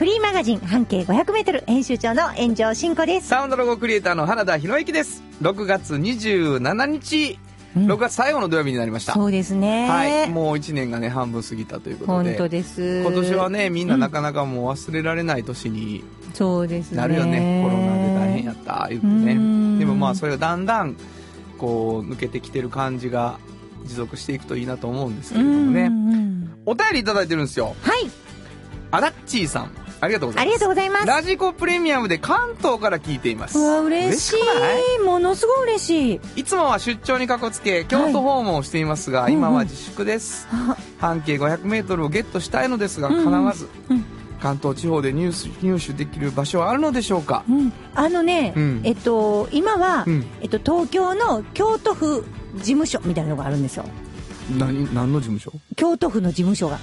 フリーマガジン半径500メートル編集長の炎上真子です。サウンドロゴクリエイターの原田博之です。6月27日、うん6月最後の土曜日になりました。そうですね。はい。もう1年がね、半分過ぎたということで。本当です。今年はね、みんななかなかもう忘れられない年にそうですね。なるよね。コロナで大変やった、言ってね。うんでもまあ、それがだんだん、こう、抜けてきてる感じが持続していくといいなと思うんですけれどもね。うんうんお便りいただいてるんですよ。はい。アダッチーさん。ありがとうございます。ありがとうございます。ラジコプレミアムで関東から聞いています。うわ、嬉しいい？ものすごい嬉しい。いつもは出張にかこつけ、京都訪問をしていますが、はい今は自粛です。あ半径500メートルをゲットしたいのですが、うんうん叶わず、うん関東地方で入手入手できる場所はあるのでしょうか？うん。あのね、うんえっと、今は、うんえっと、東京の京都府事務所みたいなのがあるんですよ。何、何の事務所？京都府の事務所が。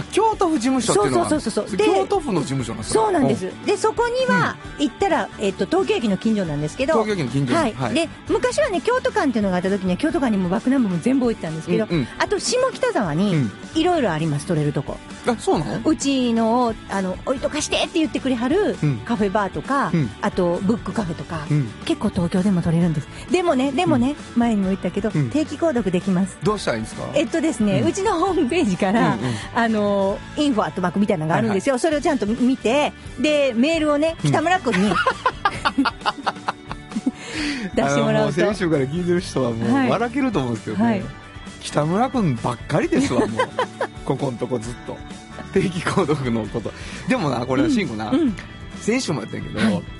あ、京都府事務所っていうのはそうそうそうそうで京都府の事務所なんですかそうなんです。で、そこには、行ったら、えっと、東京駅の近所なんですけど、東京駅の近所。にはい。で、昔はね、京都館っていうのがあった時には、京都館にもバックナンバーも全部置いてたんですけど、うんうん。あと、下北沢にうん、いろいろあります、取れるとこ。あ、そうなの？うちのを、あの、置いとかしてって言ってくれはるうん、カフェバーとか、うん。あと、ブックカフェとか、うん。結構東京でも取れるんです。でもね、でもね、前にも言ったけど、うん。定期購読できます。どうしたらいいんですか？えっとですね、ううんちのホームページから、うんうん。あの、インフォアットマークみたいなのがあるんですよ。それをちゃんと見て、で、メールをね、北村君に、出してもらうと。先週から聞いてる人はもうはい。笑けると思うんですけどね、はい北村君ばっかりですわもう。ここんとこずっと。定期購読のこと。でもなこれは慎吾な、うん、先週もやったんやけど、はい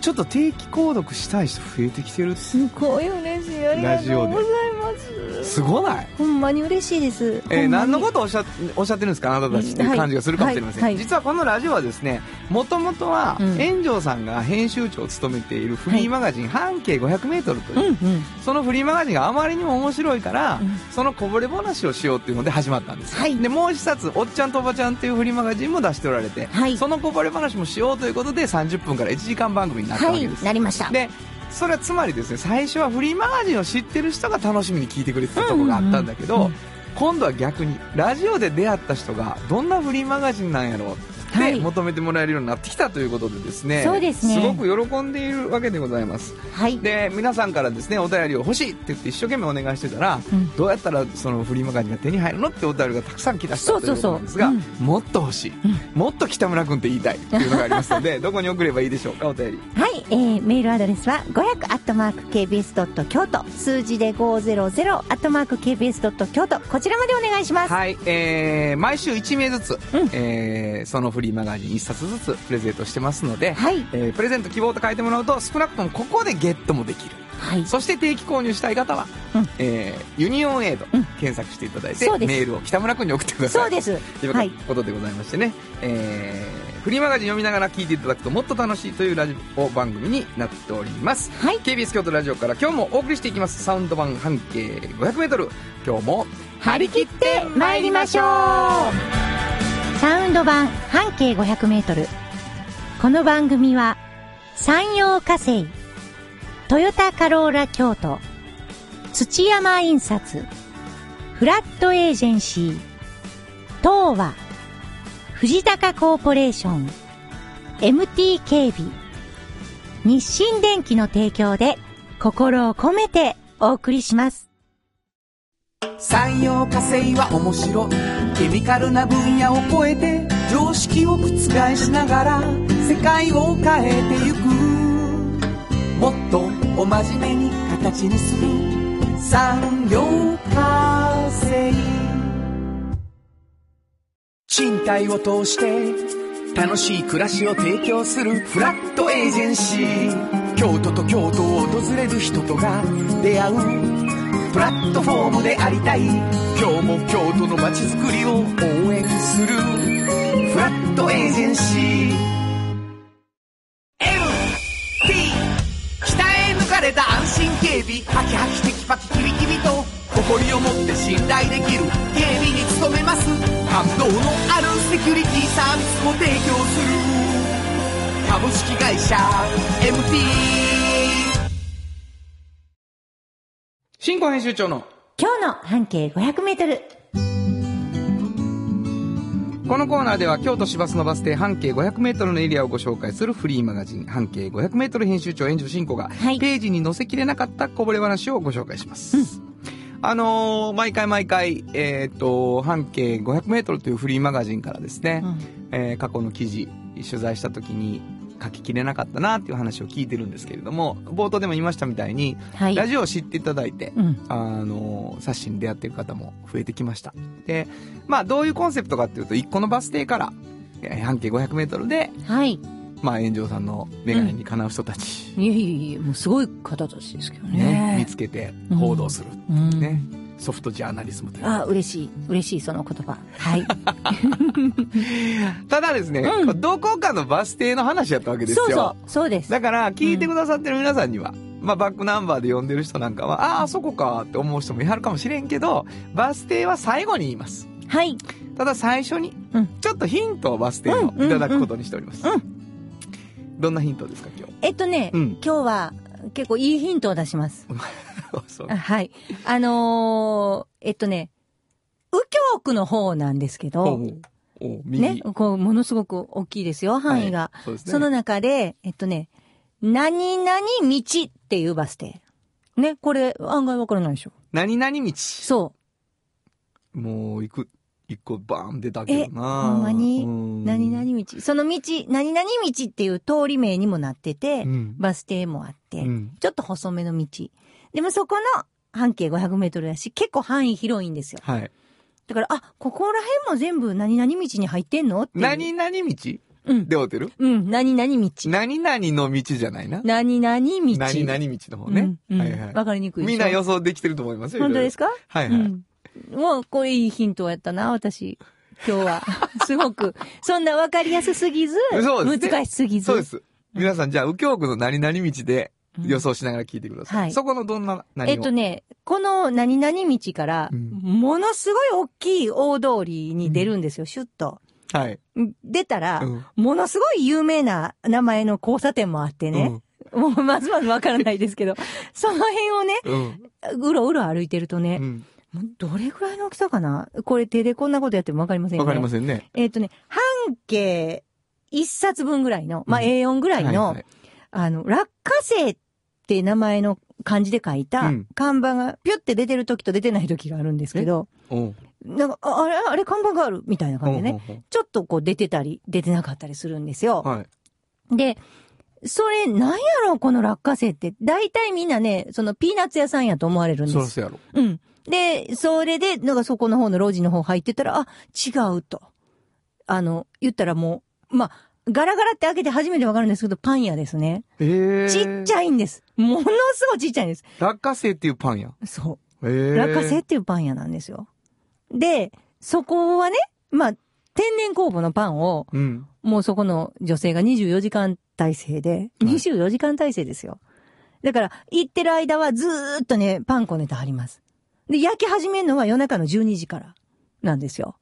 ちょっと定期購読したい人増えてきてる。すごい嬉しい。ありがとうございます。すごない？ほんまに嬉しいです。えー何のことをおっしゃおっしゃってるんですか？あなたたちっていう感じがするかもしれません、はいはい実はこのラジオはですねもともとはうん。炎上さんが編集長を務めているフリーマガジン、半径 500m という、うんうん。そのフリーマガジンがあまりにも面白いから、うん。そのこぼれ話をしようっていうので始まったんですよ、はい。でもう一冊「おっちゃんとおばちゃん」っていうフリーマガジンも出しておられて、はい。そのこぼれ話もしようということで30分から1時間番組になったはいわけです、、なりました。でそれはつまりですね最初はフリーマガジンを知ってる人が楽しみに聞いてくれてたところがあったんだけど、うんうんうん今度は逆にラジオで出会った人がどんなフリーマガジンなんやろうってはい。求めてもらえるようになってきたということでですね、そうですね。ごく喜んでいるわけでございます。はい。で皆さんからですねお便りを欲しいって言って一生懸命お願いしてたら、うん。どうやったらそのフリーマガジンが手に入るのってお便りがたくさん来だしたということそうそうそう。なんですがうん。もっと欲しい、もっと北村君って言いたいっていうのがありますのでどこに送ればいいでしょうかお便り。はい、えー、メールアドレスは500アットマーク KBS ドット京都。数字で500アットマーク KBS ドット京都。こちらまでお願いします。はい、えー、毎週1名ずつ、うん。えーそのフリーマガジン1冊ずつプレゼントしてますので、はい。えープレゼント希望と書いてもらうと少なくともここでゲットもできる。はい。そして定期購入したい方は、うん。えーユニオンエイド、うん。検索していただいてメールを北村君に送ってください。そうです。というはい。ことでございましてね、えーフリーマガジン読みながら聞いていただくともっと楽しいというラジオ番組になっております。はい。KBS 京都ラジオから今日もお送りしていきます。サウンド版半径 500m 今日も張り切って参りましょうサウンド版半径500メートル。この番組は山陽火星、トヨタカローラ京都、土山印刷、フラットエージェンシー、東和、藤高コーポレーション、MT 警備、日清電機の提供で心を込めてお送りします。産業化成は面白いケミカルな分野を超えて常識を覆しながら世界を変えてゆく。もっとお真面目に形にする。産業化成。賃貸を通して楽しい暮らしを提供する。フラットエージェンシー。京都と京都を訪れる人とが出会う。プラットフォームでありたい。今日も京都の街づくりを応援する。フラットエージェンシー。MT れた安心警備。ハキハキテキパキキビキビと。誇りを持って信頼できる。警備に努めます。感動のあるセキュリティサービスも提供する。株式会社 MT 新婚編集長の今日の半径500メートル。このコーナーでは京都市バスのバス停半径 500m のエリアをご紹介するフリーマガジン半径 500m 編集長炎上進行が、はいページに載せきれなかったこぼれ話をご紹介します。あのー毎回毎回、えっ、と、半径 500m というフリーマガジンからですね、えー過去の記事、取材した時に書ききれなかったなっていう話を聞いてるんですけれども、冒頭でも言いましたみたいに、はい。ラジオを知っていただいて、うん。あの、冊子に出会っている方も増えてきました。で、まあ、どういうコンセプトかっていうと、一個のバス停から、えー半径500メートルで、はい。まあ、炎上さんのメガネにかなう人たち、いえいえいえ、もうすごい方たちですけどね、ね。見つけて報道する。うん。ね。ソフトジャーナリズムという。あ、嬉しい。嬉しい、その言葉。はい。ただですね、うんどこかのバス停の話やったわけですよ。そうそう。そうです。だから、聞いてくださってる皆さんには、まあ、バックナンバーで呼んでる人なんかは、ああ、そこかって思う人もいはるかもしれんけど、バス停は最後に言います。はい。ただ最初にうん、ちょっとヒントをバス停のうんいただくことにしております。うんどんなヒントですか、今えっとね、うん今日は結構いいヒントを出します。はい。あのーえっとね、右京区の方なんですけど。ね、こう、ものすごく大きいですよ、範囲が。はいそね。その中で、えっとね、何々道っていうバス停。ね、これ案外わからないでしょ。何々道。そもう、行く、一個バーン出たけどなえほんまに？何々道。その道、何々道っていう通り名にもなってて、うんバス停もあって、うんちょっと細めの道。でもそこの半径500メートルだし、結構範囲広いんですよ。はい。だから、あ、ここら辺も全部何々道に入ってんのって。何々道？うん。でおてる？うん、何々道。何々の道じゃないな。何々道。何々道の方ね。うんうんはいはい。わかりにくいみんな予想できてると思いますよ。本当ですかか？はいはい。うん。もう、これいいヒントやったな、私。今日は。すごく。そんなわかりやすすぎず、そうですね難しすぎず。そうです。皆さん、じゃあ、右京区の何々道でうん予想しながら聞いてください。はいそこのどんな何を？えっとね、この何々道から、うんものすごい大きい大通りに出るんですよ、シュッと。はい。出たら、うんものすごい有名な名前の交差点もあってね。もうまずまずわからないですけど、その辺をね、うん。うろうろ歩いてるとねどれぐらいの大きさかな？これ手でこんなことやってもわかりませんよね。わかりませんね。えっ、とね、半径一冊分ぐらいの、まあ、うん A4 ぐらいの、はいはいあの、落花生って名前の漢字で書いたうん看板がピュって出てる時と出てない時があるんですけど、なんか、ああれ、あれ看板があるみたいな感じでね。ほうほうちょっとこう出てたり、出てなかったりするんですよ。はい。で、それ、なんやろこの落花生って。大体みんなね、そのピーナッツ屋さんやと思われるんです。そうやろ。うん。で、それで、なんかそこの方の路地の方入ってたら、あ、違うと。あの、言ったらもう、まあ、ガラガラって開けて初めてわかるんですけど、パン屋ですね。ええ。ちっちゃいんです。ものすごいちっちゃいんです。落花生っていうパンや。そう。ええ。落花生っていうパン屋なんですよ。で、そこはね、まあ、天然酵母のパンを、うん。もうそこの女性が24時間体制で、はい24時間体制ですよ。だから、行ってる間はずーっとね、パンこねてはります。で、焼き始めるのは夜中の12時からなんですよ。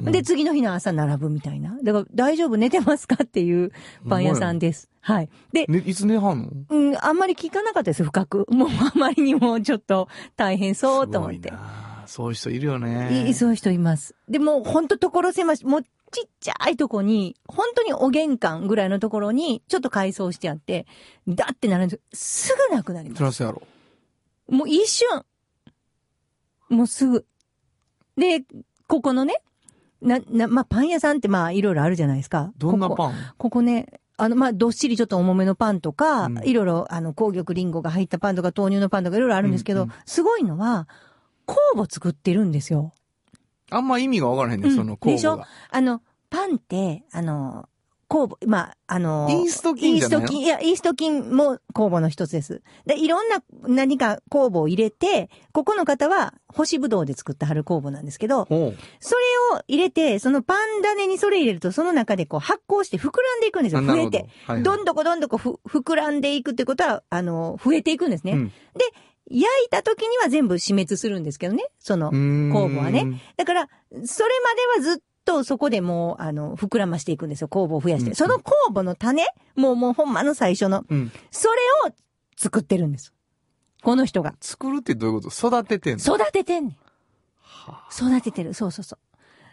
で、次の日の朝並ぶみたいな。だから、大丈夫寝てますかっていうパン屋さんです。はい。で、ね、いつ寝はんの？うん、あんまり聞かなかったです、深く。もうあまりにもちょっと大変そうと思ってすごい。なそういう人いるよね。いそういう人います。でも、ほんと所狭し、もうちっちゃいとこに、本当にお玄関ぐらいのところに、ちょっと改装してあって、だってなるんです。すぐなくなります。そらそうやろ。もう一瞬。もうすぐ。で、ここのね、な、な、まあ、パン屋さんってまあ、いろいろあるじゃないですか。どんなパン？ここね、あの、まあ、どっしりちょっと重めのパンとか、うんいろいろ、あの、紅玉リンゴが入ったパンとか、豆乳のパンとかいろいろあるんですけど、うんうんすごいのは、酵母作ってるんですよ。あんま意味がわからへんね、うんその候でしょ？あの、パンって、あの、酵母、まあ、あのイースト菌じゃないの？イースト菌、いや、イースト菌も酵母の一つです。で、いろんな何か酵母を入れて、ここの方は干しぶどうで作った春酵母なんですけど。それを入れて、そのパン種にそれ入れると、その中でこう発酵して膨らんでいくんですよ。増えて。はいはいどんどこどんどこふ膨らんでいくってことは、あの、増えていくんですね。うん焼いた時には全部死滅するんですけどね。その、酵酵母はね。だから、それまではずっとそこでもう、あの、膨らましていくんですよ。酵母を増やして。うんその酵母の種、もうもうほんまの最初の、うん。それを作ってるんです。この人が。作るってどういうこと？育ててんの？育ててんねん。は育ててる。そうそうそ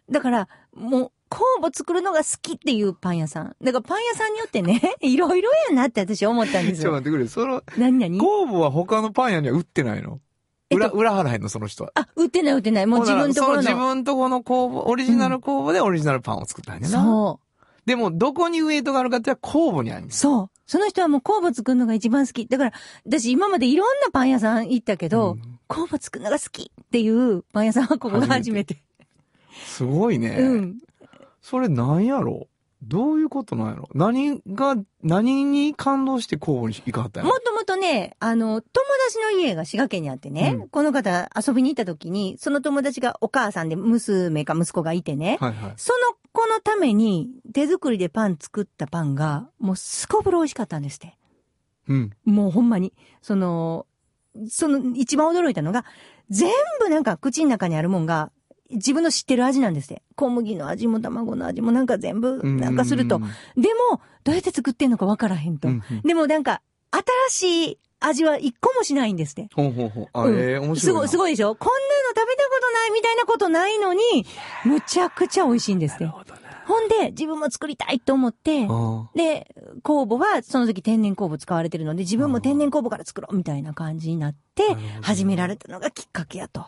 う。だから、もう、酵母作るのが好きっていうパン屋さん。だからパン屋さんによってね、いろいろやなって私思ったんですよ。ちょっと待ってくれ。その、何何酵母は他のパン屋には売ってないの？裏、裏払えんのその人は。あ、売ってない売ってない。もう自分のところの。その自分とこの工房、オリジナル工房でオリジナルパンを作ったんやな。そう。でも、どこにウエイトがあるかって言ったら酵母にある。そう。その人はもう酵母作るのが一番好き。だから、私今までいろんなパン屋さん行ったけど、うん酵母作るのが好きっていうパン屋さんはここが初めて。すごいね。うん。それなんやろどういうことなんやろ？何が、何に感動して酵母に行かはったんやろ？もともとね、あの、友達の家が滋賀県にあってね、うんこの方遊びに行った時に、その友達がお母さんで娘か息子がいてね、はいはい。その子のために手作りでパン作ったパンが、もうすこぶる美味しかったんですって。うん。もうほんまに。その、その一番驚いたのが、全部なんか口の中にあるもんが、自分の知ってる味なんですって。小麦の味も卵の味もなんか全部なんかするとうん。でも、どうやって作ってんのかわからへんと。うんうんでもなんか、新しい味は一個もしないんですって。ほうほうほう。あ、うんええ面白いな。すごい、すごいでしょ？こんなの食べたことないみたいなことないのに、むちゃくちゃ美味しいんですって。なるほどね。ほんで、自分も作りたいと思って、あで、酵母はその時天然酵母使われてるので、自分も天然酵母から作ろうみたいな感じになって始められたのがきっかけやと。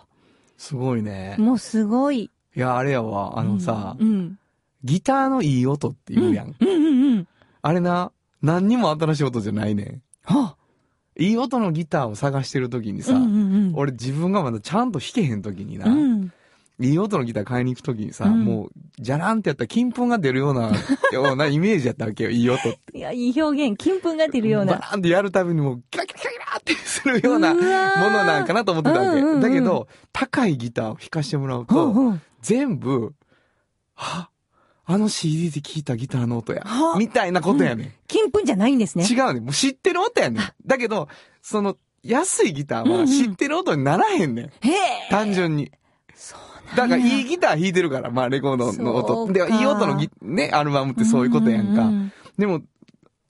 すごいね。もうすごい。いや、あれやわ。あのさ、うん。ギターのいい音って言うやん。うんうんうん。あれな、何にも新しい音じゃないねん。はあ、いい音のギターを探してる時にさ、うんうんうん。俺自分がまだちゃんと弾けへん時にな、うん。いい音のギター買いに行く時にさ、うんもう、じゃらんってやったら金粉が出るような、ようなイメージやったわけよ、いい音って。いや、いい表現。金粉が出るような。バーンってやるたびにもう、キラキラキラキラってするようなものなんかなと思ってたわけ。うんうんうんだけど、高いギターを弾かしてもらうほうと、ほう全部、は？あの CD で聴いたギターの音やは？みたいなことやねん。金粉じゃないんですね。違うねん。もう知ってる音やねん。だけど、その、安いギターはうんうん知ってる音にならへんねん。へえ。単純に。そうだからいいギター弾いてるから、まあレコードのそ音。で、いい音のギ、ね、アルバムってそういうことやんか。ううでも、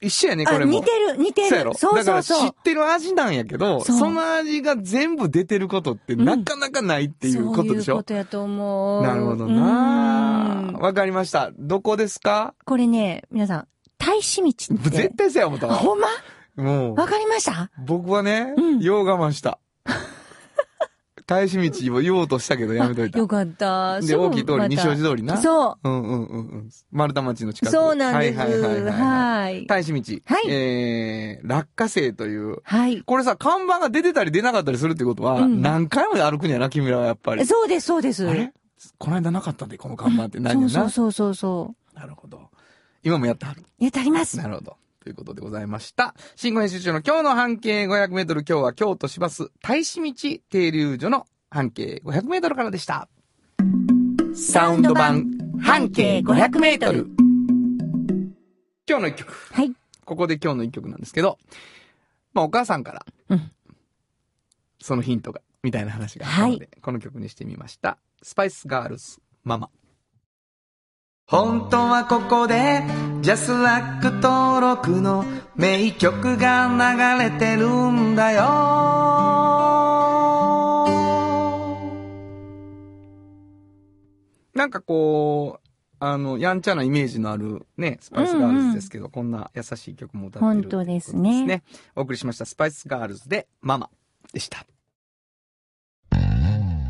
一緒やね、こあ、れも。似てる、似てる。そうやろ？そうだから知っそうそう。てる味なんやけど、そうその味が全部出てることってうんなかなかないっていうことでしょ？そういうことやと思う。なるほどなうんわかりました。どこですか？これね、皆さん、大使道って。絶対そうや思った。ほんま？もう、わかりました？僕はね、うんよう我慢した。返し道を言おうとしたけどやめといたよ。かった。で、大きい通り、西大路通りな。そう。うんうんうんうん。丸太町の近く。そうなんです。はいはいはいはい、はい。はい。大使道。はいえー、落花生という。はい。これさ、看板が出てたり出なかったりするってことは、うん何回も歩くんやな、君らはやっぱり。そうです、そうです。あれ？この間なかったんで、この看板って何やな。そうそうそうそう。なるほど。今もやってはる。やってあります。なるほど。ということでございました。新語編集長の今日の半径500メートル、今日は京都市バス大使道停留所の半径500メートルからでした。サウンド版半径500メートル。今日の一曲。はい。ここで今日の一曲なんですけど、まあお母さんから、うんそのヒントが、みたいな話があったので、この曲にしてみました。スパイスガールズ、ママ。本当はここで、ジャスラック登録の名曲が流れてるんだよ。なんかこう、あの、やんちゃなイメージのあるね、スパイスガールズですけど、こんな優しい曲も歌ってる本当ですねお送りしました、スパイスガールズで、ママでした。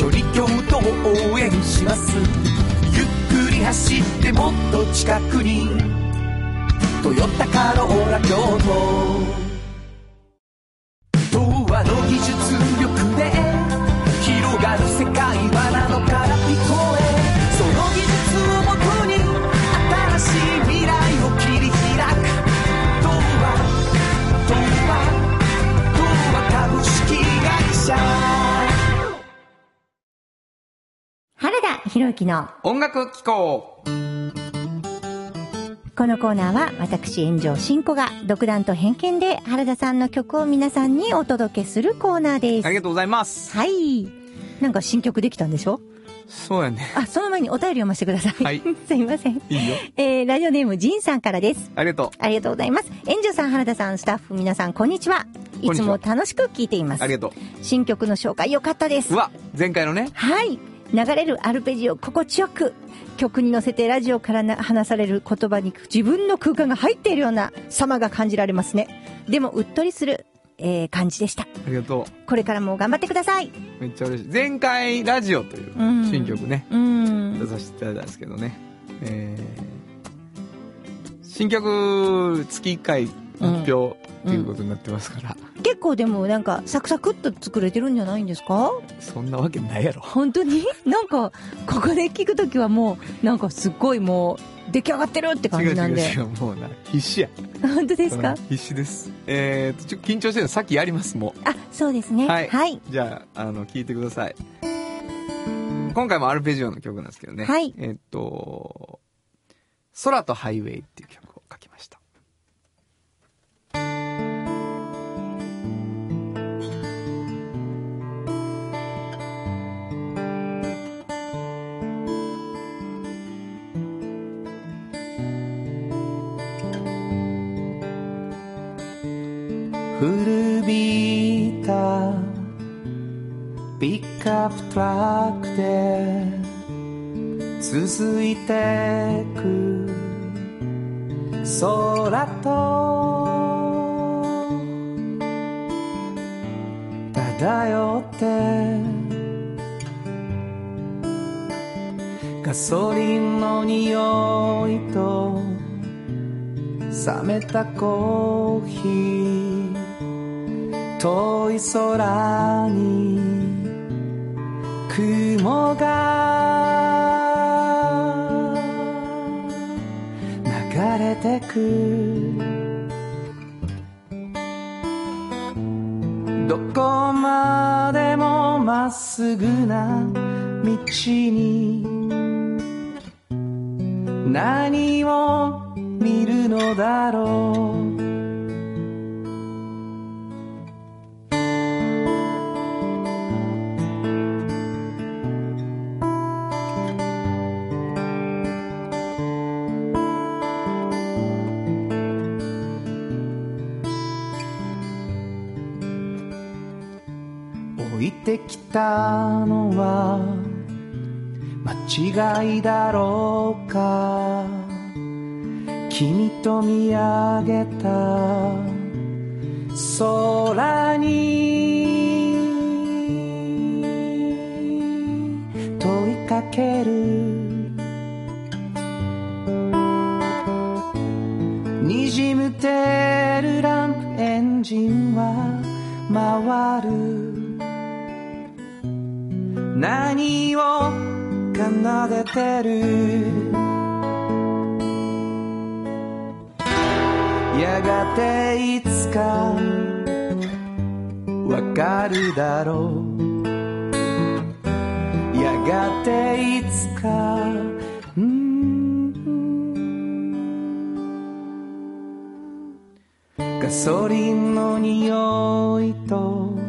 一緒に京都を応援します。ゆっくり走ってもっと近くに「トヨタカローラ京都」田博之の音楽機構このコーナーは私炎上真子が独断と偏見で原田さんの曲を皆さんにお届けするコーナーです。ありがとうございます。はい。なんか新曲できたんでしょ？そうやね。あ、その前にお便り読ませてください。はい すいません。いいよ。えー、ラジオネームジンさんからです。ありがとありがとうございます。炎上さん、原田さん、スタッフ皆さん、こんにちは。いつも楽しく聞いていまう。すあり。がと新曲の紹介良かったですう。う。わ、前回のね。はい。流れるアルペジオ心地よく、曲に乗せてラジオからな話される言葉に自分の空間が入っているような様が感じられますね。でも、うっとりする、えー感じでした。ありがとこれからも頑張ってください。う。めっちゃ嬉しい。前回ラジオといううん新曲ね、うん出。させていただいたんですけどね。えー、新曲月1回発表っていうことになってますから、結構でもなんかサクサクっと作れてるんじゃないんですか？そんなわけないやろ。本当に？なんか、ここで聞くときはもう、なんかすっごいもう、出来上がってるって感じなんで。違う違う、もうな、必死や。本当ですか？うん必死です。えーと、ちょ緊張してるのさっきやります、もう。あ、そうですね。はいはい。じゃあ、あの、聞いてください。今回もアルペジオの曲なんですけどね。はいえっと、空とハイウェイっていう曲ックアップトラックで続いてく空と漂ってガソリンの匂いと冷めたコーヒー遠い空に雲が流れてく。どこまでもまっすぐな道に。何を見るのだろう。てきたのは間違いだろうか。君と見上げた空に問いかける。にじむてるランプエンジンは回る。何を奏でてるやがていつかわかるだろう。やがていつかうん。ガソリンの匂いと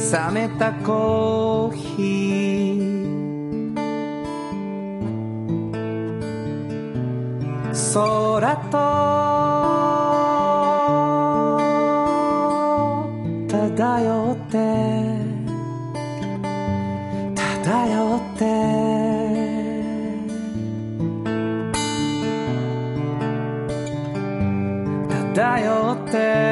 冷めたコーヒー。空と漂って漂って。だよって。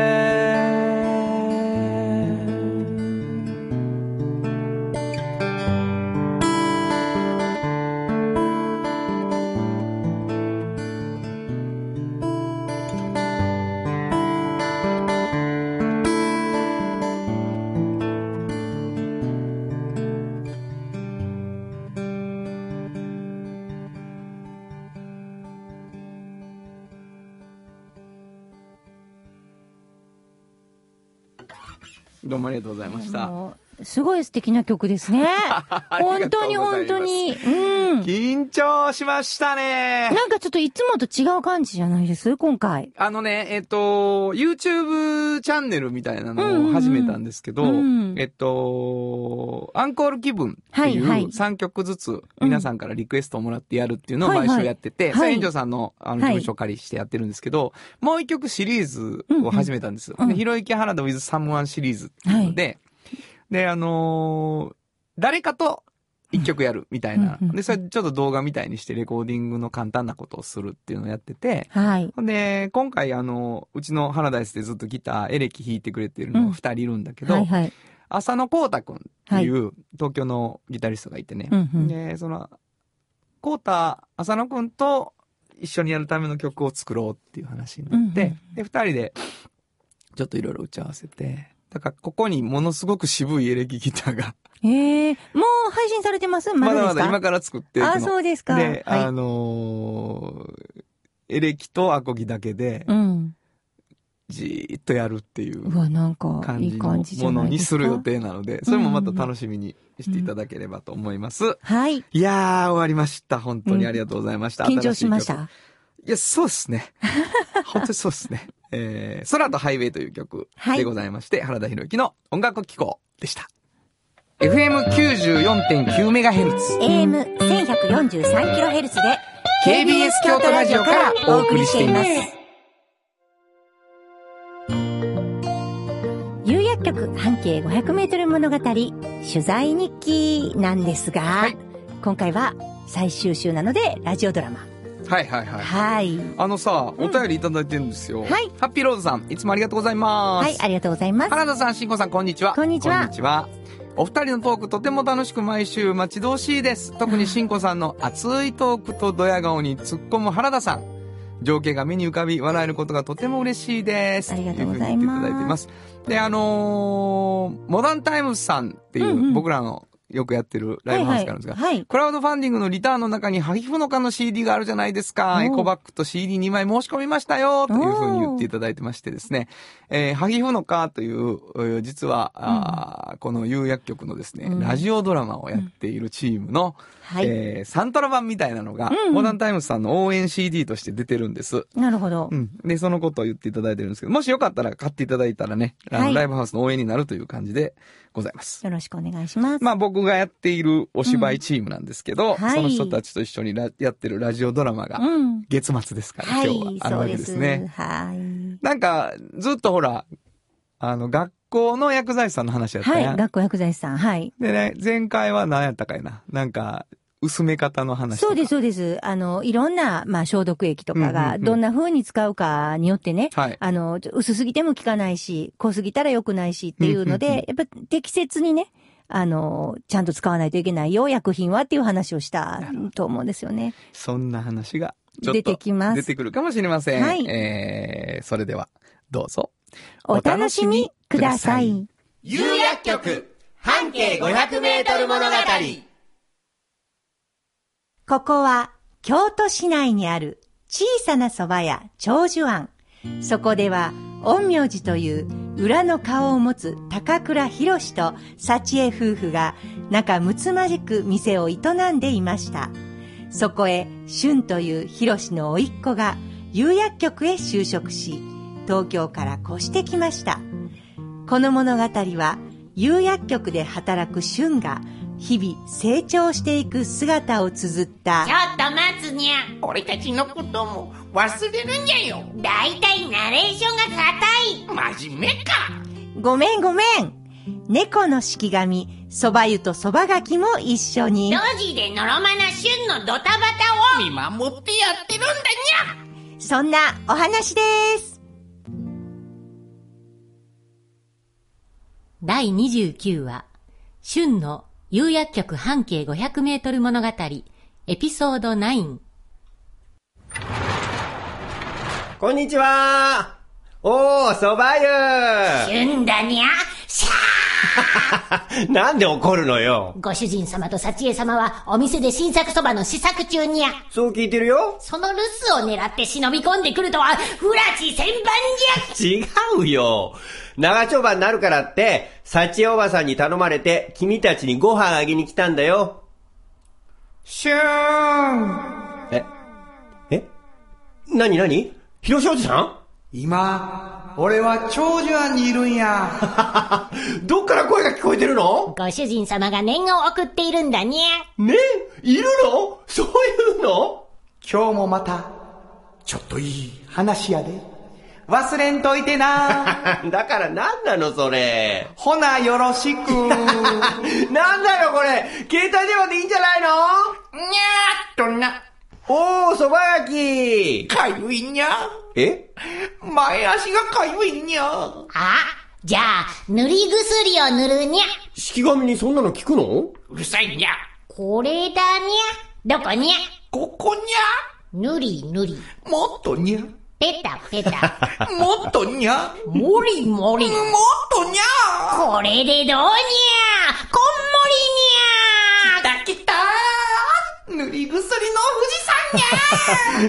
どうもありがとうございました。すごい素敵な曲ですね。本当に本当に。うん。緊張しましたね。なんかちょっといつもと違う感じじゃないです？今回。あのね、えっと、YouTube チャンネルみたいなのを始めたんですけど、うんうんうんえっと、アンコール気分っていはいはいう3曲ずつ皆さんからリクエストをもらってやるっていうのを毎はいはい週やってて、は園長さんのあの事はい務所を借りしてやってるんですけど、もう一曲シリーズを始めたんですよ。うんうんでひろゆき原田 with someone シリーズっていうので、で、あのー誰かと一曲やるみたいな。うんうんで、それちょっと動画みたいにしてレコーディングの簡単なことをするっていうのをやってて、はい。で、今回あの、うちのハラダイスでずっとギター、エレキ弾いてくれてるのが二人いるんだけど、はいはい。浅野光太くんっていう東京のギタリストがいてね。うんうんで、その、光太、浅野くんと一緒にやるための曲を作ろうっていう話になって、うんうんで、二人で、ちょっといろいろ打ち合わせて、だからここにものすごく渋いエレキギターが、ええもう配信されてます？ままだだですかまだ今から作っていくの。あ、そうですか。で、はいあのーエレキとアコギだけで、うん。じーっとやるっていううわ、なんか、いい感じのものにする予定なので、それもまた楽しみにしていただければと思います。はい。いやー、終わりました。本当にありがとうございました。緊張しました？いや、そうですね。本当にそうですね。えー、空とハイウェイという曲でございまして、原田博之の音楽機構でした。FM94.9MHz。AM1143kHz で KBS 京都ラジオからお送りしています。有薬局半径500メートル物語取材日記なんですが、はい今回は最終週なのでラジオドラマ。はいはいはい。はい。あのさ、お便りいただいてるんですよ。はいハッピーローズさん、いつもありがとうございます。はい、ありがとうございます。原田さん、慎吾さん、こんにちは。こんにちはこんにちは。お二人のトークとても楽しく毎週待ち遠しいです。特に慎吾さんの熱いトークとドヤ顔に突っ込む原田さん。情景が目に浮かび笑えることがとても嬉しいです。ありがとうございますいうふうに言っていただいています。で、あのーモダンタイムズさんっていう、僕らのよくやってるライブハウスがあるんですが、はい。はいはいクラウドファンディングのリターンの中にハギフノカの CD があるじゃないですか。エコバッグと CD2 枚申し込みましたよというふうに言っていただいてましてですね。えー、ハギフノカという、えー実は、あーこの有薬局のですね、うん。ラジオドラマをやっているチームの、はいえーサントラ版みたいなのが、うんうんモダンタイムズさんの応援 CD として出てるんです。なるほどう。ん。で、そのことを言っていただいてるんですけど、もしよかったら買っていただいたらね、あの、はいライブハウスの応援になるという感じでございます。よろしくお願いします。まあ僕がやっているお芝居チームなんですけど、はいその人たちと一緒にラやってるラジオドラマがうん。月末ですから、はい、今日はあるわけですね。はい。なんか、ずっとほら、あの、学校の薬剤師さんの話やったやん。はい、学校薬剤師さん。はい。でね、前回は何やったかいな。なんか、薄め方の話とか。そうです、そうです。あの、いろんな、まあ、消毒液とかうんうんが、うんどんな風に使うかによってね、はい。あの、ちょ薄すぎても効かないし、濃すぎたら良くないしっていうのうんうんうんで、やっぱ適切にね、あの、ちゃんと使わないといけないよ、薬品はっていう話をしたと思うんですよね。そんな話が、ちょっと出てきます出てくるかもしれません。はいえー、それでは、どうぞ。お楽しみください。有薬局半径500メートル物語ここは京都市内にある小さな蕎麦屋長寿庵。そこでは陰陽師という裏の顔を持つ高倉博士と幸恵夫婦が仲睦まじく店を営んでいました。そこへ春という博士の甥っ子が有薬局へ就職し、東京から越してきました。この物語は有薬局で働く春が日々成長していく姿を綴った。ちょっと待つにゃ。俺たちのことも忘れるにゃよ。だいたいナレーションが硬い。真面目か。ごめんごめん。猫の式神そば湯とそばがきも一緒に。路地でのろまな旬のドタバタを。見守ってやってるんだにゃ。そんなお話です。第29話、春の釉薬局半径500メートル物語、エピソード9。こんにちは。おー、蕎麦湯。旬だにゃシャ なんで怒るのよ？ーご主人様と幸恵様はお店で新作そばの試作中にゃ。そう聞いてるよ。その留守を狙って忍び込んでくるとは、フラチ千番じゃ。違うよ。長丁場になるからって、幸おばさんに頼まれて、君たちにご飯あげに来たんだよ。シューン。ええ？なになに広島おじさん？今、俺は長寿庵にいるんや。どっから声が聞こえてるの？ご主人様が念を送っているんだにゃ。ね？いるの？そういうの？今日もまた、ちょっといい話やで。忘れんといてな。だからなんなのそれ？ほな、よろしく。なんだよこれ携帯電話でいいんじゃないの？にゃーっとな、おー、蕎麦焼きかゆいにゃ？え？前足がかゆいにゃ？あ、じゃあ、塗り薬を塗るにゃ。式紙にそんなの聞くの？うるさいにゃ。これだにゃ。どこにゃ？ここにぬりぬり。ゃ。もっとにゃ？ペタペタ。もっとにゃ？もりもり。もっとにゃ？これでどうにゃ？こんもりにゃ。来た来た 塗り薬の富士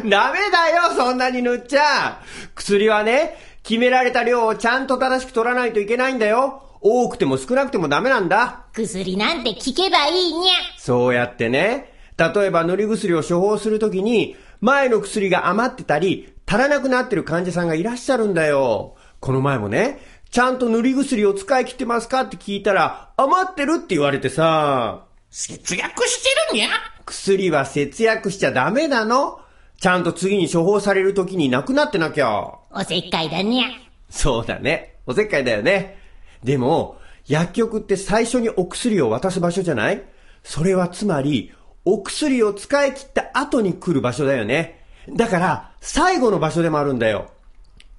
山にゃ。ダメだよ、そんなに塗っちゃ。薬はね、決められた量をちゃんと正しく取らないといけないんだよ。多くても少なくてもダメなんだ。薬なんて聞けばいいにゃ。そうやってね、例えば塗り薬を処方するときに、前の薬が余ってたり、足らなくなってる患者さんがいらっしゃるんだよ。この前もね、ちゃんと塗り薬を使い切ってますかって聞いたら、余ってるって言われてさ、節約してるにゃ。薬は節約しちゃダメなの？ちゃんと次に処方される時になくなってなきゃ。おせっかいだにゃ。そうだね。おせっかいだよね。でも、薬局って最初にお薬を渡す場所じゃない？それはつまり、お薬を使い切った後に来る場所だよね。だから、最後の場所でもあるんだよ。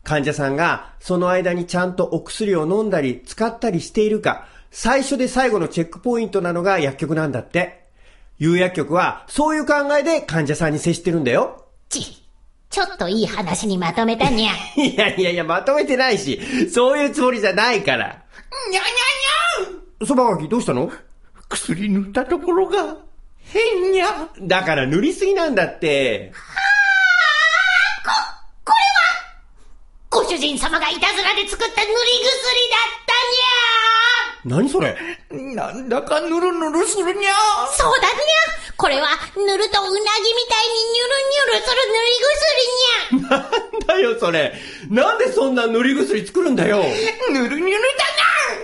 患者さんが、その間にちゃんとお薬を飲んだり、使ったりしているか、最初で最後のチェックポイントなのが薬局なんだって。有薬局は、そういう考えで患者さんに接してるんだよ。ち、ちょっといい話にまとめたにゃ。いやいやいや、まとめてないし、そういうつもりじゃないから。にゃにゃにそばがきどうしたの？ゃ。薬塗ったところが、変にゃ。だから塗りすぎなんだって。ご主人様がいたずらで作った塗り薬だった何それ？なんだかぬるぬるするにゃ。にゃそうだにゃこれは塗るとうなぎみたいにニュルニュルする塗り薬にゃなんだよそれ。なんでそんな塗り薬作るんだよ。ぬるにゅる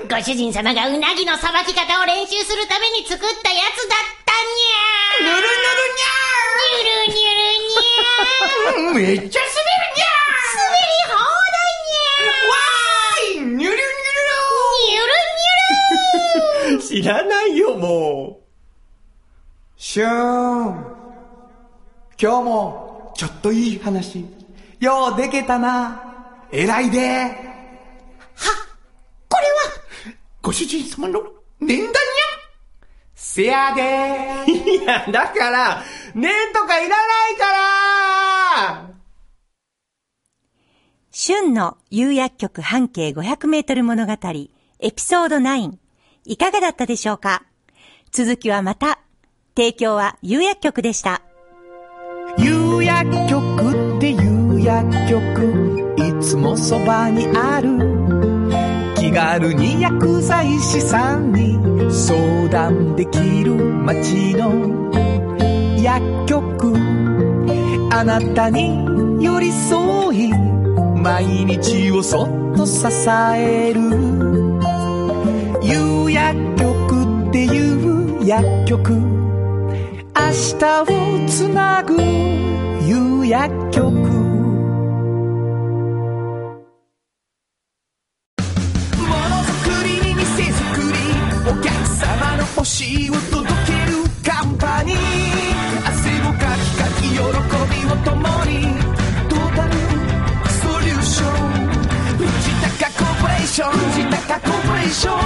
だご主人様がうなぎのさばき方を練習するために作ったやつだったにゃな。ぬるニュルニュルニャぬるにゃ。めっちゃ滑るにゃ。滑り放題にゃわーいにゅるにゅるニュルニュル知らないよ、もシューン。今日も、ちょっといい話。ようでけたな。偉いで。これは？ご主人様の年代にゃ。せやで。う。いや、だから、念とかいらないから春の釉薬局半径500メートル物語、エピソード9。いかがだったでしょうか？続きはまた。提供は釉薬局でした。有薬局っていう薬局。いつもそばにある。気軽に薬剤師さんに相談できる街の薬局。あなたに寄り添い毎日をそっと支える。有薬局っていう薬局。明日をつなぐ夕薬局。ものづくりに店づくりお客様の欲しいを届けるカンパニー。汗をかきかき喜びを共に。トータルソリューション。藤高コーポレーション。藤高コーポレーション。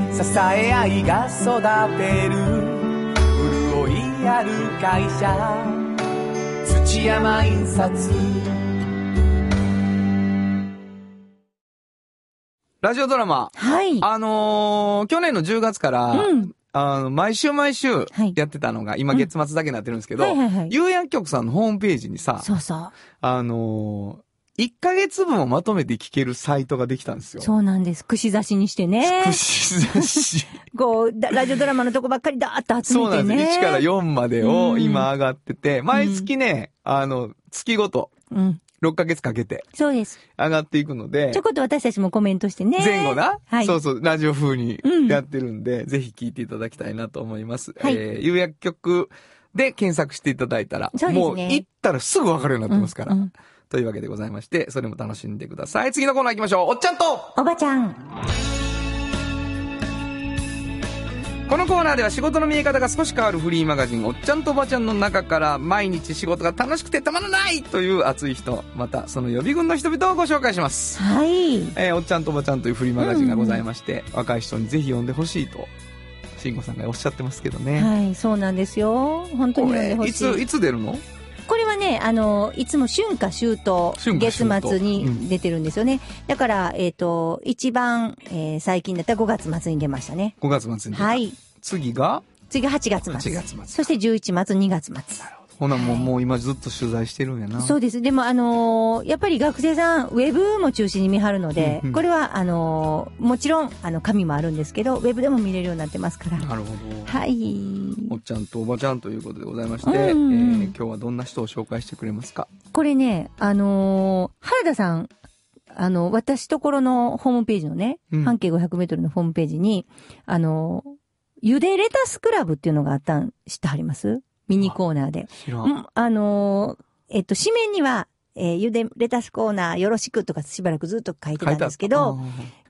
支え合いが育てる。潤いある会社。土山印刷ラジオドラマ、はい。あのー去年の10月から、うん。あの、毎週毎週はい。やってたのが、今月末だけになってるんですけど、はいはいはい。有薬局さんのホームページにさ、そうそう。あのー、1ヶ月分をまとめて聞けるサイトができたんですよ。そうなんです。串刺しにしてね。串刺し。こう、だラジオドラマのとこばっかりだーっと集そうめてね。なんです。1から4までをうん今上がってて、毎月ね、あの、月ごとうん。6ヶ月かけてそうです。上がっていくのでちょ、こっと私たちもコメントしてね。前後な、はい。そうそう、ラジオ風にうんやってるんで、ぜひ聞いていただきたいなと思います。はいえー、有薬局で検索していただいたら、そうですねもう行ったらすぐわかるようになってますから。うんうんというわけでございまして、それも楽しんでください。次のコーナー行きましょう。おっちゃんとおばちゃん。このコーナーでは仕事の見え方が少し変わるフリーマガジン、おっちゃんとおばちゃんの中から毎日仕事が楽しくてたまらないという熱い人、またその予備軍の人々をご紹介します。はい。えーおっちゃんとおばちゃんというフリーマガジンがございまして、若い人にぜひ読んでほしいと、慎吾さんがおっしゃってますけどね。はい、そうなんですよ。本当に読んでほしい。いつ、いつ出るの？ね、あの、いつも春夏秋冬、月末に出てるんですよね。だから、えっ、と、一番、えー最近だったら5月末に出ましたね。5月末に。はい。次が？次が8月末。8月末そして11末、2月末。ほなもう、もう今ずっと取材してるんやな。そうです。でも、あのーやっぱり学生さん、ウェブも中心に見張るので、うんうんこれは、あのーもちろん、あの、紙もあるんですけど、ウェブでも見れるようになってますから。なるほど。はい。おっちゃんとおばちゃんということでございまして、うんうんうんえー今日はどんな人を紹介してくれますか？これね、あのー原田さん、あの、私ところのホームページのね、うん半径500メートルのホームページに、あのーゆでレタスクラブっていうのがあったん、知ってはります？ミニコーナーで。知ら。うんん、あのーえっと、紙面には、えーゆでレタスコーナーよろしくとかしばらくずっと書いてたんですけど、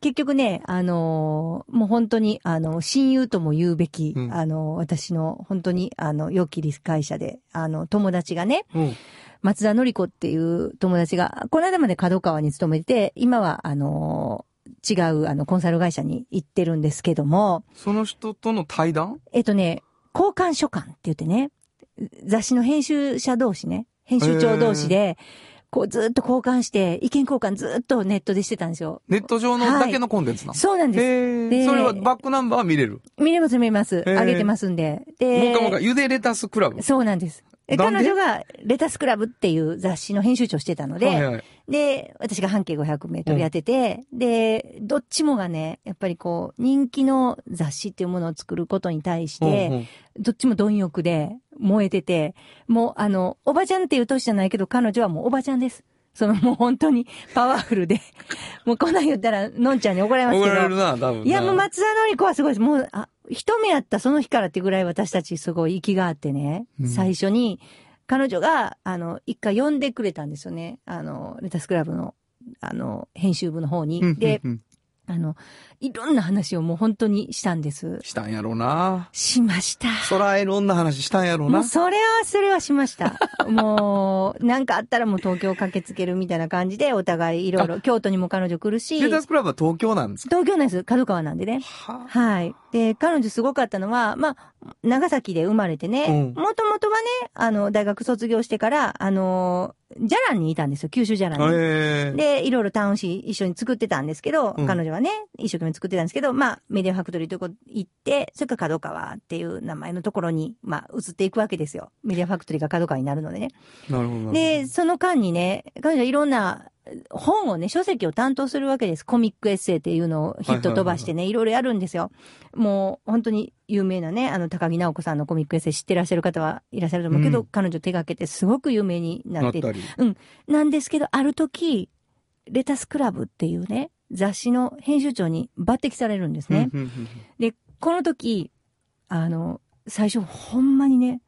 結局ね、あのーもう本当に、あの、親友とも言うべき、うん。あの、私の本当に、あの、良き理解者で、あの、友達がね、うん。松田のり子っていう友達が、この間まで角川に勤めてて、今は、あのー違う、あの、コンサル会社に行ってるんですけども、その人との対談？えっとね、交換書簡って言ってね、雑誌の編集者同士ね、編集長同士で、こうずっと交換して、意見交換ずっとネットでしてたんですよ。ネット上のだけのコンテンツなの、そうなんです。でそれはバックナンバーは見れる？見れます見れます。あげてますんで。もうで一回もう一回、ゆでレタスクラブ。そうなんです。彼女がレタスクラブっていう雑誌の編集長してたので、はいはい。で、私が半径500メートルやってて、で、どっちもがね、やっぱりこう、人気の雑誌っていうものを作ることに対して、うんうんどっちも貪欲で燃えてて、もうあの、おばちゃんっていう年じゃないけど、彼女はもうおばちゃんです。そのもう本当にパワフルで、もうこんなん言ったら、のんちゃんに怒られますけど、怒られるな、多分な。いやもう松田のり子はすごいです。もう、あ、一目会ったその日からってぐらい私たちすごい息があってね、うん最初に、彼女が、あの、一回呼んでくれたんですよね。あの、レタスクラブの、あの、編集部の方に。うんで、あの、いろんな話をもう本当にしたんです。したんやろうな。しました。そらいろんな話したんやろうなもう。それは、それはしました。もう、なんかあったらもう東京駆けつけるみたいな感じで、お互いいろいろ、京都にも彼女来るし、レタスクラブは東京なんですか？東京なんです。角川なんでね。ははい。で、彼女すごかったのは、まあ、長崎で生まれてね、うんもともとはね、あの、大学卒業してから、あの、ジャランにいたんですよ、九州ジャランに。ええで、いろいろタウン誌一緒に作ってたんですけど、うん彼女はね、一生懸命作ってたんですけど、まあ、メディアファクトリーということ行って、それから角川っていう名前のところに、まあ、移っていくわけですよ。メディアファクトリーが角川になるのでね。なるほど。で、その間にね、彼女はいろんな本をね、書籍を担当するわけです。コミックエッセイっていうのをヒット飛ばしてね、いろいろやるんですよ。もう、本当に有名なね、あの、高木直子さんのコミックエッセイ知ってらっしゃる方はいらっしゃると思うけど、うん彼女手掛けてすごく有名になっいる。なってたり。なんですけど、ある時、レタスクラブっていうね、雑誌の編集長に抜擢されるんですね。うんうんうんで、この時、あの、最初ほんまにね、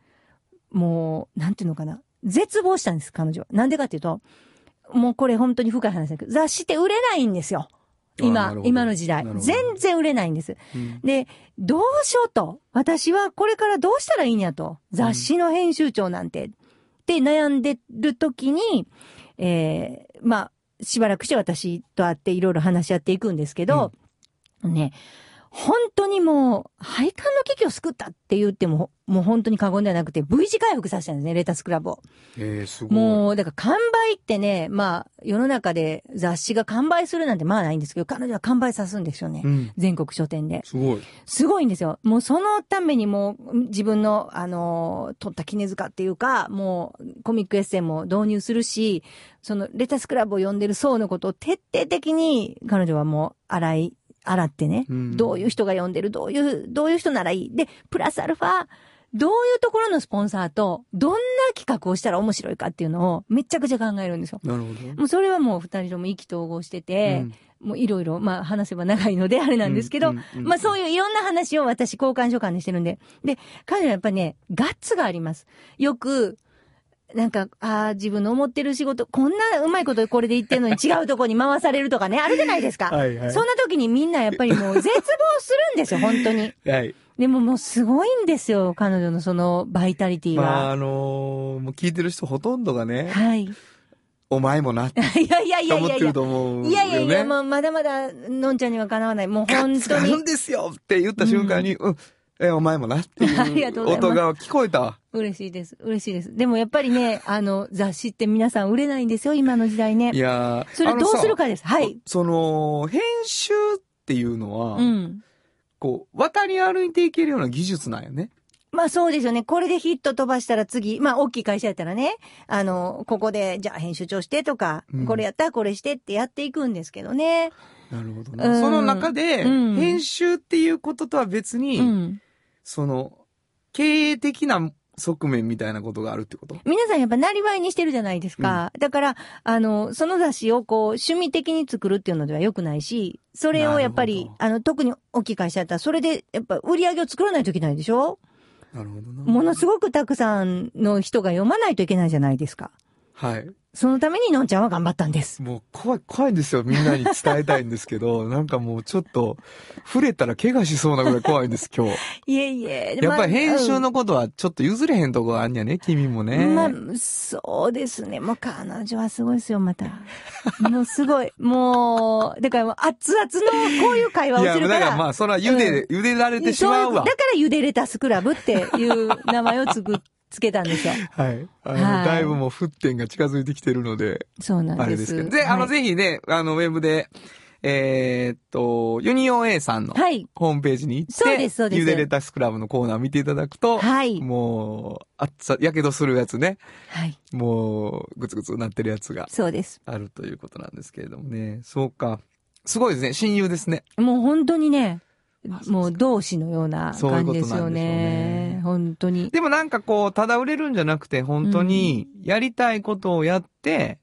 もう、なんていうのかな。絶望したんです、彼女は。なんでかっていうと、もうこれ本当に深い話だけど、雑誌って売れないんですよ。今今の時代全然売れないんです。うんで、どうしようと。私はこれからどうしたらいいんやと。雑誌の編集長なんて。って悩んでる時に、えー、まあ、しばらくして私と会っていろいろ話し合っていくんですけど、ね、本当にもう、配管の危機を救ったって言っても、もう本当に過言ではなくて、V 字回復させたんですね、レタスクラブを。えー、すごい。もう、だから完売ってね、まあ、世の中で雑誌が完売するなんてまあないんですけど、彼女は完売さすんですよね。うん。全国書店で。すごい。すごいんですよ。もうそのためにもう自分の、あの、取った絹塚っていうか、もうコミックエッセイも導入するし、そのレタスクラブを読んでる層のことを徹底的に彼女はもう洗い、洗ってね、うんどういう人が読んでる、どういう、どういう人ならいい。で、プラスアルファ、どういうところのスポンサーと、どんな企画をしたら面白いかっていうのをめちゃくちゃ考えるんですよ。なるほど。もうそれはもう二人とも意気投合してて、うんもういろいろ、まあ話せば長いのであれなんですけど、うんうんうんまあそういういろんな話を私交換所間にしてるんで。で、彼女はやっぱりね、ガッツがあります。よく、なんか、ああ、自分の思ってる仕事、こんなうまいことこれで言ってんのに違うとこに回されるとかね、あるじゃないですか。はいはいそんな時にみんなやっぱりもう絶望するんですよ、本当に。はい。でももうすごいんですよ、彼女のそのバイタリティまあ、は。あのーもう聞いてる人ほとんどがね、はい。いお前もなって やいやいやいやいや思ってる。と思うよね。いやいやいや、もうまだまだ、のんちゃんにはかなわない。もうガ本当に ん。ですよって言った瞬間に、うん、え、お前もなって ありがいうとうございます音が聞こえたわ。嬉しいです。嬉しいです。でもやっぱりね、あの、雑誌って皆さん売れないんですよ、今の時代ねい。やーそれどうするかです。はい。その、編集っていうのは、うん。こう、渡り歩いていけるような技術なんよね。まあそうですよね。これでヒット飛ばしたら次、まあ大きい会社やったらね、あの、ここで、じゃあ編集長してとか、うんこれやったらこれしてってやっていくんですけどね。なるほどうんね。その中で、うん編集っていうこととは別に、うん。その、経営的な側面みたいなことがあるってこと？皆さんやっぱなりわいにしてるじゃないですか。だから、あの、その雑誌をこう、趣味的に作るっていうのでは良くないし、それをやっぱりあの、特に大きい会社やったら、それで、やっぱ売り上げを作らないといけないでしょ？なるほどな。ものすごくたくさんの人が読まないといけないじゃないですか。はい。そのためにのんちゃんは頑張ったんです。もう怖い、怖いんですよ。みんなに伝えたいんですけど、なんかもうちょっと、触れたら怪我しそうなぐらい怖いんです、今日。いえいえ。やっぱり編集まのことはちょっと譲れへんとこあんやね、君もあね。うんまあ、そうですね。もう彼女はすごいですよ、また。もうすごい。もう、だからもう熱々のこういう会話をいや、するから。だからまあ、それは茹で、茹でられてしまうわそういうだ。から茹でレタスクラブっていう名前をつく、つけたんですよ。はい。あの、はいだいぶもう沸点が近づいてきてるので、そうなんです。あれですけど。で、あの、はいぜひね、あの、ウェブで、えーっと、ユニオン A さんのはい。ホームページに行って、そうですそうですゆでレタスクラブのコーナー見ていただくと、はいもう、あっさ、やけどするやつね、はい。もう、ぐつぐつなってるやつがそうです。あるということなんですけれどもね。そうか。すごいですね。親友ですね。もう本当にねもう同志のような感じですよことなんでしょうねね。本当に。でもなんかこう、ただ売れるんじゃなくて、本当に、やりたいことをやって、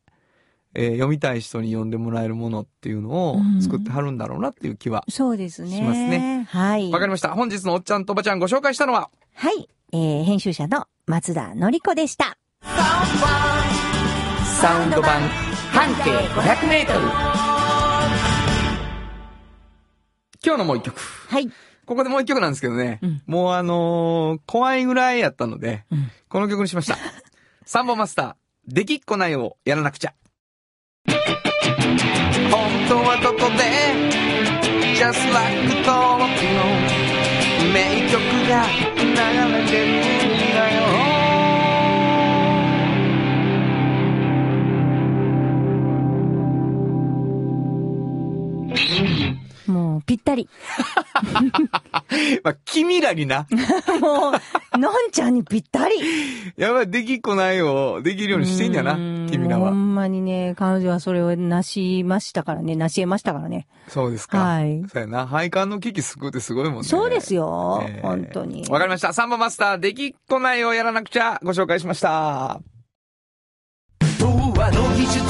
えー読みたい人に読んでもらえるものっていうのをうん作ってはるんだろうなっていう気は。そうですね。しますね。はい。わかりました。本日のおっちゃんとおばちゃんご紹介したのは、はい。えー、編集者の松田のり子でした。サウンド版半径500メートル。今日のもう一曲。はい。ここでもう一曲なんですけどね。うんもうあのー怖いぐらいやったので、うんこの曲にしました。サンボマスター、できっこないをやらなくちゃ。本当はどこで Just like 登録の名曲が流れてるもうぴったり。まあ、君らにな。もう、のんちゃんにぴったり。やばい、できっこないをできるようにしてんやなうーん、君らは。ほんまにね、彼女はそれをなしましたからね、なし得ましたからね。そうですか。はいそうやな。配管の危機救うってすごいもんね。そうですよ。えー本当に。わかりました。サンボマスター、できっこないをやらなくちゃ、ご紹介しました。童話の技術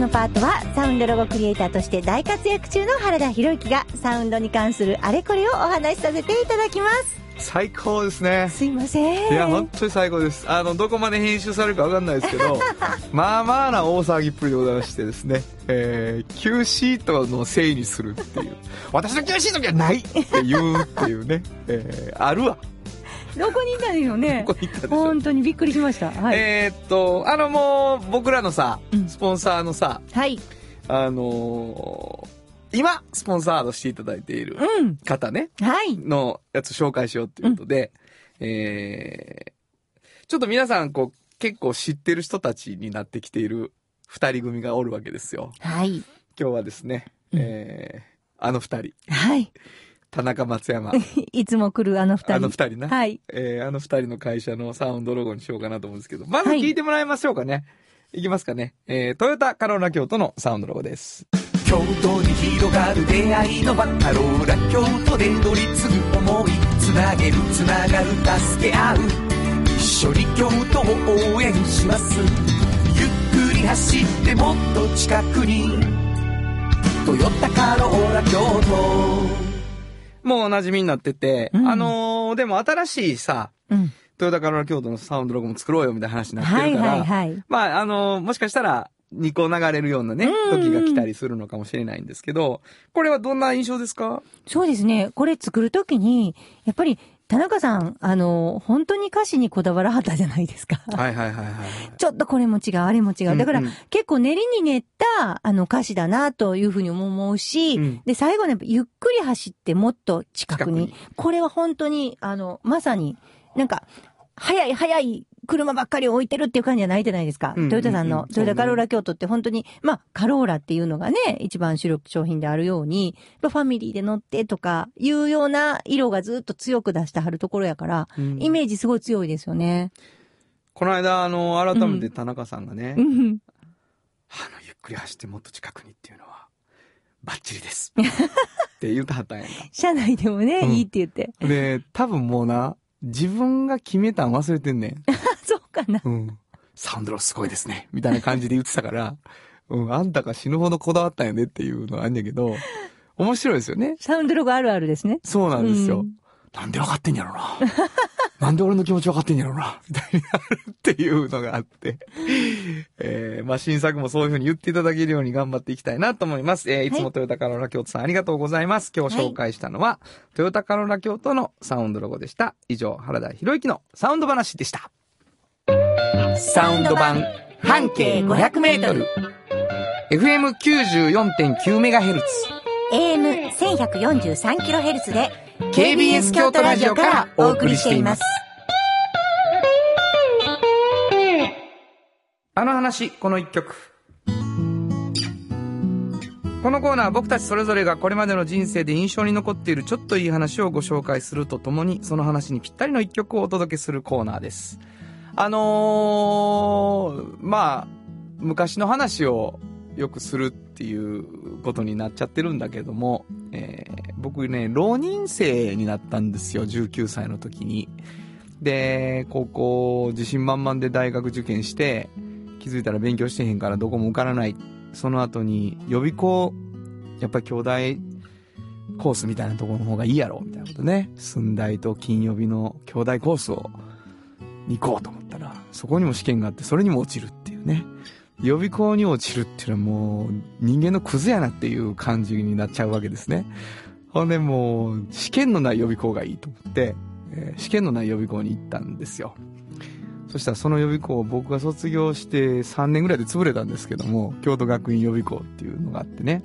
のパートはサウンドロゴクリエイターとして大活躍中の原田博之がサウンドに関するあれこれをお話しさせていただきます。最高ですね。すいません。いや、本当に最高です。あの、どこまで編集されるかわかんないですけど、まあまあな大騒ぎっぷりでございましてですね、えー、Q シートのせいにするっていう。私の Q シートじゃないって言うっていうね、えー、あるわ。どこにいたんでしょうね。どこに行ったでしょう本当にびっくりしました。はい。えーっと、あのもう、僕らのさうん、スポンサーのさ、はい。あのー今、スポンサードしていただいているうん。方ね、はい。のやつ紹介しようっていうことで、えー、ちょっと皆さん、こう、結構知ってる人たちになってきている二人組がおるわけですよ。はい。今日はですね、うんえー、あの二人、はい。田中松山、いつも来るあの二人。あの二人な。はい。えー、あの二人の会社のサウンドロゴにしようかなと思うんですけど、まずはい聞いてもらいましょうかね。い、きますかね。えー、トヨタカローラ京都のサウンドロゴです。京都に広がる出会いの場カローラ京都で乗り継ぐ思いつなげるつながる助け合う一緒に京都を応援しますゆっくり走ってもっと近くにトヨタカローラ京都もうお馴染みになってて、うんあのーでも新しいさ、うん。トヨタカローラ京都のサウンドロゴも作ろうよみたいな話になってはいるから、はいはい。まあ、あのーもしかしたら、2個流れるようなね、うん時が来たりするのかもしれないんですけど、これはどんな印象ですか？そうですね。これ作るときに、やっぱり、田中さん、あの、本当に歌詞にこだわらはったじゃないですか。はいはいはいはい。ちょっとこれも違う、あれも違う。だから、うんうん結構練りに練った、あの、歌詞だな、というふうに思うし、うんで、最後ね、ゆっくり走ってもっと近くに。近くにこれは本当に、あの、まさに、なんか、早い早い車ばっかり置いてるっていう感じじゃないじゃないですか。うんうんうんトヨタさんの、トヨタカローラ京都って本当に、まあ、カローラっていうのがね、一番主力商品であるように、ファミリーで乗ってとか、いうような色がずっと強く出してはるところやから、うんイメージすごい強いですよね。この間、あの、改めて田中さんがね、うん。あの、ゆっくり走ってもっと近くにっていうのは、バッチリです。って言うたはったんや 車内でもね、うんいいって言って。な。で、多分もうな、自分が決めたん忘れてんねん。そうかな。うん。サウンドロすごいですね。みたいな感じで言ってたから、うん、あんたが死ぬほどこだわったんやねっていうのはあんねんけど、面白いですよね。サウンドロゴあるあるですね。そうなんですよ。うんなんで分かってんやろな。なんで俺の気持ち分かってんやろな。みたいになるっていうのがあって。えー、まあ新作もそういうふうに言っていただけるように頑張っていきたいなと思います。えー、いつもトヨタカローラ京都さんありがとうございます。今日紹介したのは、トヨタカローラ京都のサウンドロゴでした。以上、原田博之のサウンド話でした。サウンド版半径500メートル。FM94.9MHz。AM1143kHz で KBS 京都ラジオからお送りしています。あの話、この一曲。このコーナーは僕たちそれぞれがこれまでの人生で印象に残っているちょっといい話をご紹介するとともに、その話にぴったりの一曲をお届けするコーナーです。あのー、まあ、昔の話をよくするっていうことになっちゃってるんだけども、えー僕ね、浪人生になったんですよ、19歳の時に。で、高校自信満々で大学受験して、気づいたら勉強してへんからどこも受からない。その後に予備校、やっぱり兄弟コースみたいなところの方がいいやろ、みたいなことね。寸大と金曜日の兄弟コースをに行こうと思ったら、そこにも試験があって、それにも落ちるっていうね。予備校に落ちるっていうのはもう人間のクズやなっていう感じになっちゃうわけですね。ほんでもう試験のない予備校がいいと思って、えー試験のない予備校に行ったんですよ。そしたらその予備校僕が卒業して3年ぐらいで潰れたんですけども京都学院予備校っていうのがあってね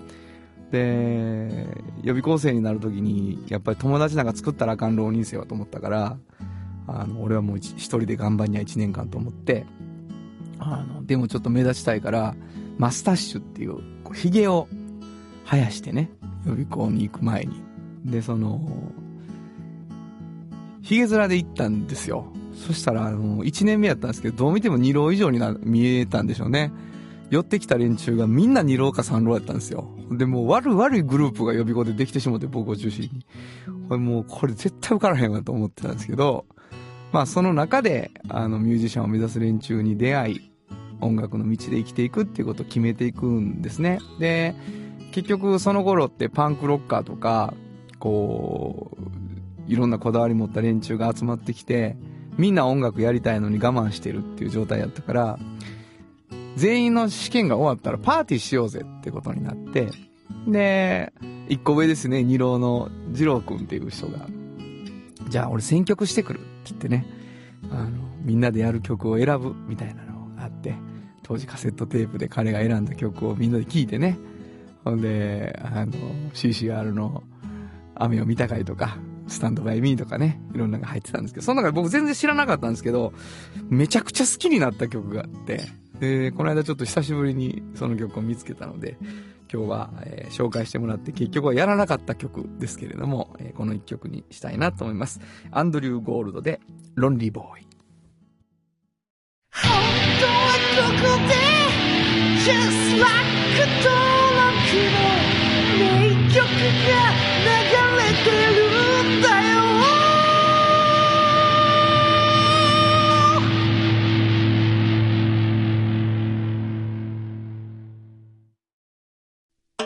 で予備校生になる時にやっぱり友達なんか作ったらあかん浪人生はと思ったからあの俺はもう一人で頑張んにゃ1年間と思ってあのでもちょっと目立ちたいからマスタッシュっていうこうヒゲを生やしてね予備校に行く前に。でそのヒゲ面で行ったんですよ。そしたらあの1年目やったんですけどどう見ても2浪以上にな見えたんでしょうね。寄ってきた連中がみんな2浪か3浪やったんですよ。でもう悪い悪いグループが予備校でできてしもって僕を中心に。これもうこれ絶対受からへんわと思ってたんですけどまあその中であのミュージシャンを目指す連中に出会い音楽の道で生きていくっていうことを決めていくんですね。で結局その頃ってパンクロッカーとかこういろんなこだわり持った連中が集まってきてみんな音楽やりたいのに我慢してるっていう状態やったから全員の試験が終わったらパーティーしようぜってことになってで一個上ですね二郎の二郎くんっていう人がじゃあ俺選曲してくるって言ってねあのみんなでやる曲を選ぶみたいなのがあって当時カセットテープで彼が選んだ曲をみんなで聴いてねほんであの CCR の「雨を見たかい」とか「スタンドバイミー」とかねいろんなのが入ってたんですけどその中で僕全然知らなかったんですけどめちゃくちゃ好きになった曲があってでこの間ちょっと久しぶりにその曲を見つけたので今日は、えー紹介してもらって結局はやらなかった曲ですけれども、えーこの一曲にしたいなと思います。アンドリュー・ゴールドで「ロンリーボーイ」本当はここで Just like 登録の名曲が流れてる。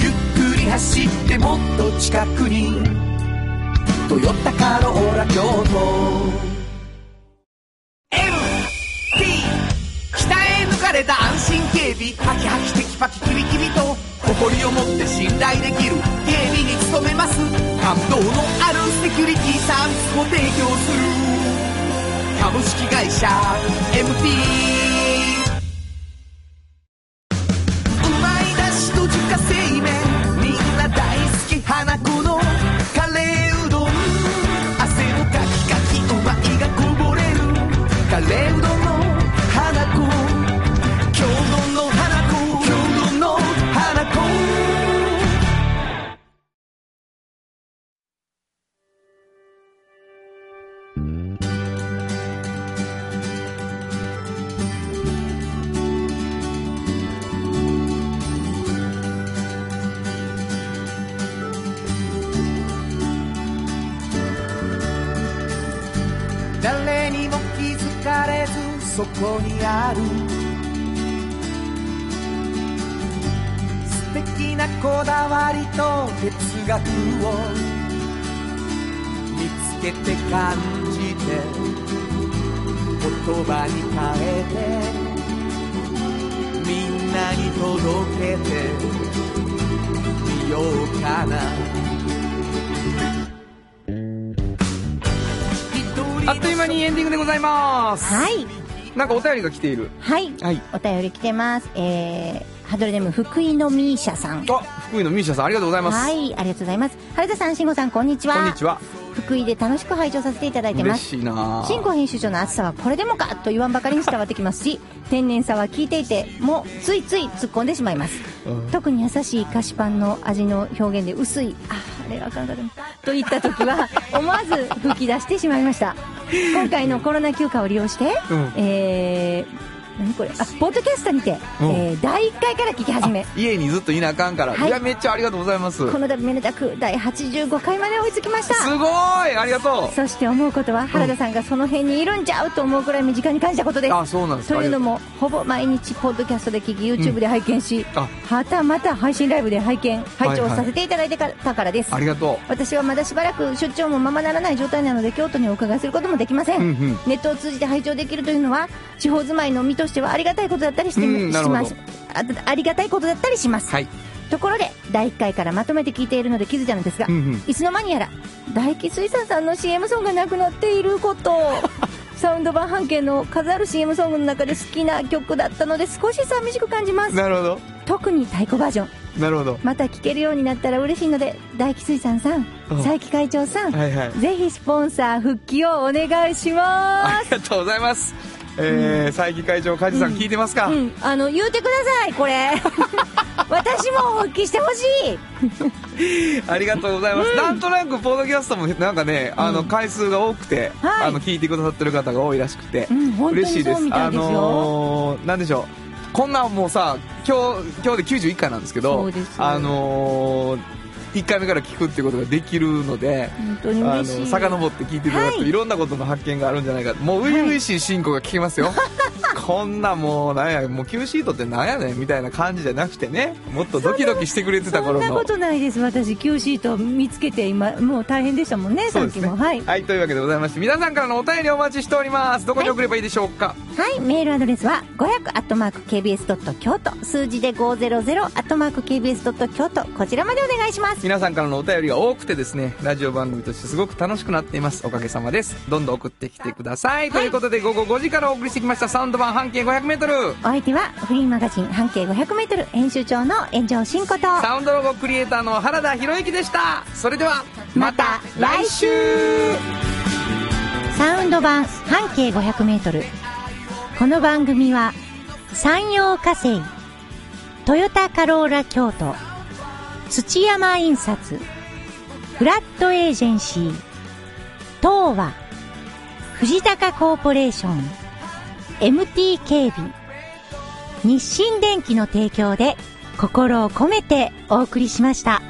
ゆっくり走ってもっと近くに「トヨタカローラ京都」MT 鍛え抜かれた安心警備。ハキハキテキパキキビキビと。誇りを持って信頼できる。警備に努めます。感動のあるセキュリティサービスを提供する。株式会社 MT 学を見つけて感じて言葉に変えてみんなに届けてみようかなあっという間にエンディングでございますはい。なんかお便りが来ているはい。はいお便り来てます。えー、ハドルネーム福井のミーシャさん。あ福井のミーシャさんありがとうございます、はい、ありがとうございます。原田さん、慎吾さん、こんにちは。こんにちは福井で楽しく拝聴させていただいてま嬉す。しいな新語編集長の熱さはこれでもかと言わんばかりに伝わってきますし、天然さは聞いていて、もうついつい突っ込んでしまいます。うん特に優しい菓子パンの味の表現で薄い、あーあれがあかんかったなといった時は、思わず吹き出してしまいました。今回のコロナ休暇を利用して、うんえー、何これ？あポッドキャストにて、うん。えー第1回から聞き始め。家にずっといなあかんから、はい。い、やめっちゃありがとうございます。この度めでたく第85回まで追いつきました。すごいありがとそして思うことは原田さんがその辺にいるんちゃうと思うくらい身近に感じたことです。うあそうなんですか。というのもほぼ毎日ポッドキャストで聞き YouTube で拝見し、あ。はたまた配信ライブで拝見拝聴はいはいさせていただいてたからです、ありがと私はまだしばらく出張もままならない状態なので京都にお伺いすることもできません、うんうん。ネットを通じて拝聴できるというのは地方住まいのしてはありがたいことだったりして、します。あありがたいことだったりします、うはい。ところで第1回からまとめて聞いているので気づいたのですが、うんうん。いつの間にやら大気水産さんの CM ソングがなくなっていること。サウンド版半径の数ある CM ソングの中で好きな曲だったので少し寂しく感じます。なるほど。特に太鼓バージョン。なるほど。また聴けるようになったら嬉しいので大気水産さんうん。佐伯会長さん、はいはい。ぜひスポンサー復帰をお願いしまありがとうございますえー、佐伯会長梶さん聞いてますか、すうん。あの言うてくださいこれ。私も復帰してほしい。ありがとうございます、なんとなくポッドキャストもなんかね、あの回数が多くて、はい。あの聞いてくださってる方が多いらしくて、うん。嬉しいです。あのーなんでしょう。こんなんもうさ今日今日で91回なんですけそどあのー1回目から聞くってことができるのであの遡って聞いていただくと、はい。いろんなことの発見があるんじゃないかもう初々しい進行が聞けますよ、こんなもうなんやもう Q シートってなんやねんみたいな感じじゃなくてね。もっとドキドキしてくれてたそ頃の。んなことないです。私 Q シート見つけて今もう大変でしたもんねさっきも。はい、はい、というわけでございまして皆さんからのお便りお待ちしております。どこに送ればい。いでしょうか、はい、メールアドレスは500 k b s 京都。数字で500 k b s 京都。こちらまでお願いします。皆さんからのお便りが多くてですねラジオ番組としてすごく楽しくなっています。おかげさまです。どんどん送ってきてください、ということで午後5時からお送りしてきましたサウンド版半径 500m お相手はフリーマガジン半径 500m 編集長の炎上真子と。サウンドロゴクリエイターの原田博之でした。それではまた来週。サウンド版半径 500m この番組は山陽火星トヨタカローラ京都土山印刷フラットエージェンシー東和藤高コーポレーション MT 警備日清電機の提供で心を込めてお送りしました。